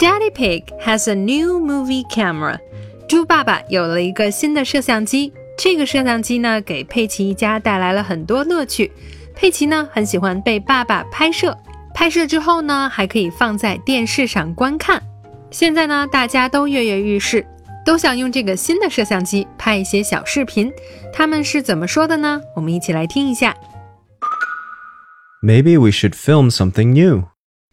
Daddy Pig has a new movie camera. 猪爸爸有了一个新的摄像机。这个摄像机呢，给佩奇一家带来了很多乐趣。佩奇呢，很喜欢被爸爸拍摄，拍摄之后呢，还可以放在电视上观看。现在呢，大家都跃跃欲试，都想用这个新的摄像机拍一些小视频。他们是怎么说的呢？我们一起来听一下。 Maybe we should film something new.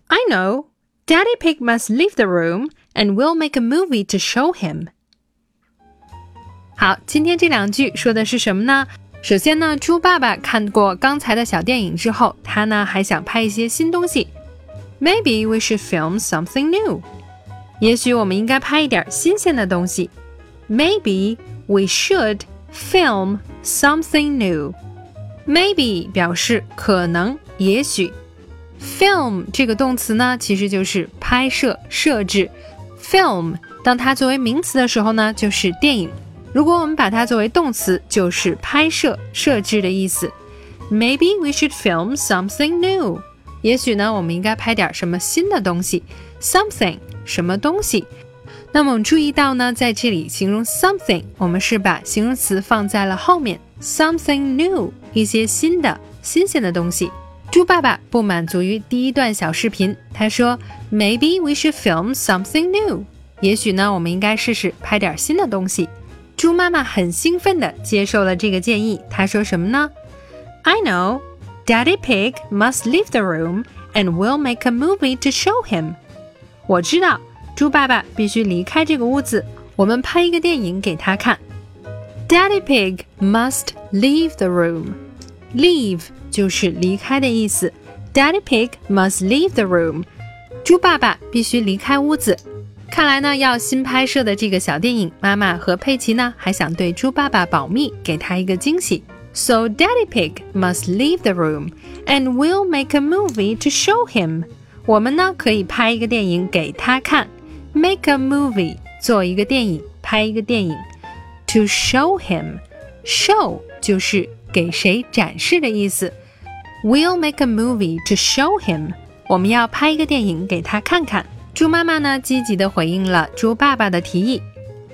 I know. Daddy Pig must leave the room, and we'll make a movie to show him. 好，今天这两句说的是什么呢？首先呢，猪爸爸看过刚才的小电影之后，他呢还想拍一些新东西。Maybe we should film something new. 也许我们应该拍一点新鲜的东西。Maybe we should film something new. Maybe 表示可能、也许。 Film 这个动词呢，其实就是拍摄、设置。Film 当它作为名词的时候呢，就是电影；如果我们把它作为动词，就是拍摄、摄制的意思。Maybe we should film something new。也许呢，我们应该拍点什么新的东西。Something 什么东西？那么我们注意到呢，在这里形容 something，我们是把形容词放在了后面。Something new，一些新的、新鲜的东西。猪爸爸不满足于第一段小视频，他说：“Maybe we should film something new。”也许呢，我们应该试试拍点新的东西。猪妈妈很兴奋地接受了这个建议。她说什么呢？I know, Daddy Pig must leave the room, and we'll make a movie to show him. 我知道，猪爸爸必须离开这个屋子，我们拍一个电影给他看。Daddy Pig must leave the room. Leave 就是离开的意思。Daddy Pig must leave the room. 猪爸爸必须离开屋子。看来呢，要新拍摄的这个小电影，妈妈和佩奇呢还想对猪爸爸保密，给他一个惊喜。So Daddy Pig must leave the room, and we'll make a movie to show him. 我们呢可以拍一个电影给他看。Make a movie 做一个电影，拍一个电影。To show him, show 就是 给谁展示的意思。We'll make a movie to show him. 我们要拍一个电影给他看看。猪妈妈呢，积极地回应了猪爸爸的提议。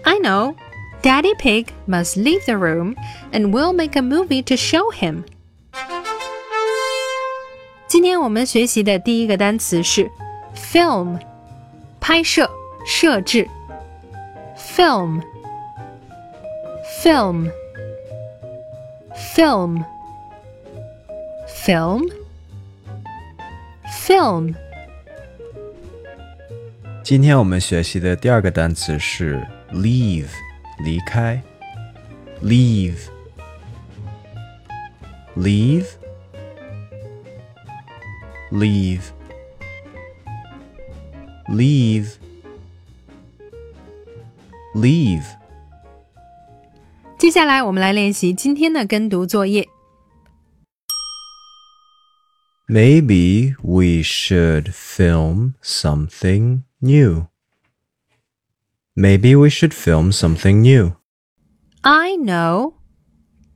I know, Daddy Pig must leave the room, and we'll make a movie to show him. 今天我们学习的第一个单词是 film，拍摄、摄制。film, film, film, film, film. 今天我们学习的第二个单词是 leave，离开。leave, leave, leave, leave, leave. 接下来我们来练习今天的跟读作业。 Maybe we should film something new. Maybe we should film something new. I know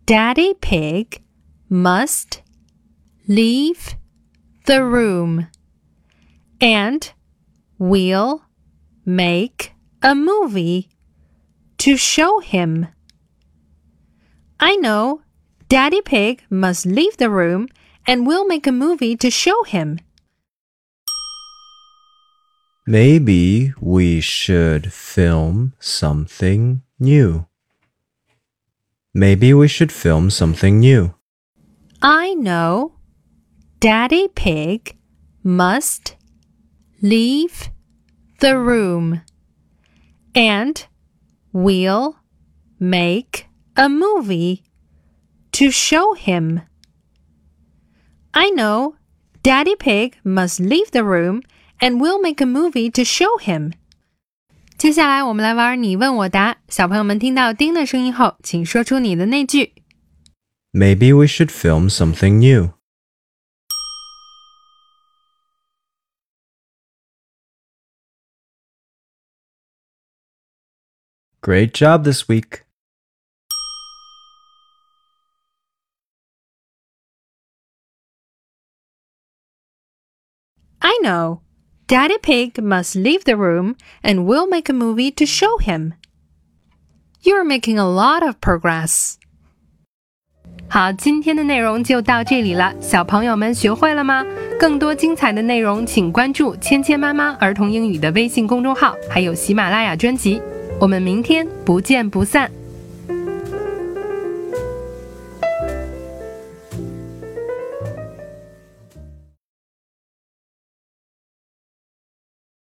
Daddy Pig must leave the room and we'll make a movie to show him. I know Daddy Pig must leave the room and we'll make a movie to show him. Maybe we should film something new. Maybe we should film something new. I know Daddy Pig must leave the room and we'll make a movie to show him. I know Daddy Pig must leave the room and we'll make a movie to show him. 接下来我们来玩你问我答。小朋友们听到丁的声音后，请说出你的那句。Maybe we should film something new. Great job this week. I know. Daddy Pig must leave the room and we'll make a movie to show him. You're making a lot of progress. 好，今天的内容就到这里了，小朋友们学会了吗？更多精彩的内容，请关注“芊芊妈妈儿童英语”的微信公众号，还有喜马拉雅专辑。我们明天不见不散。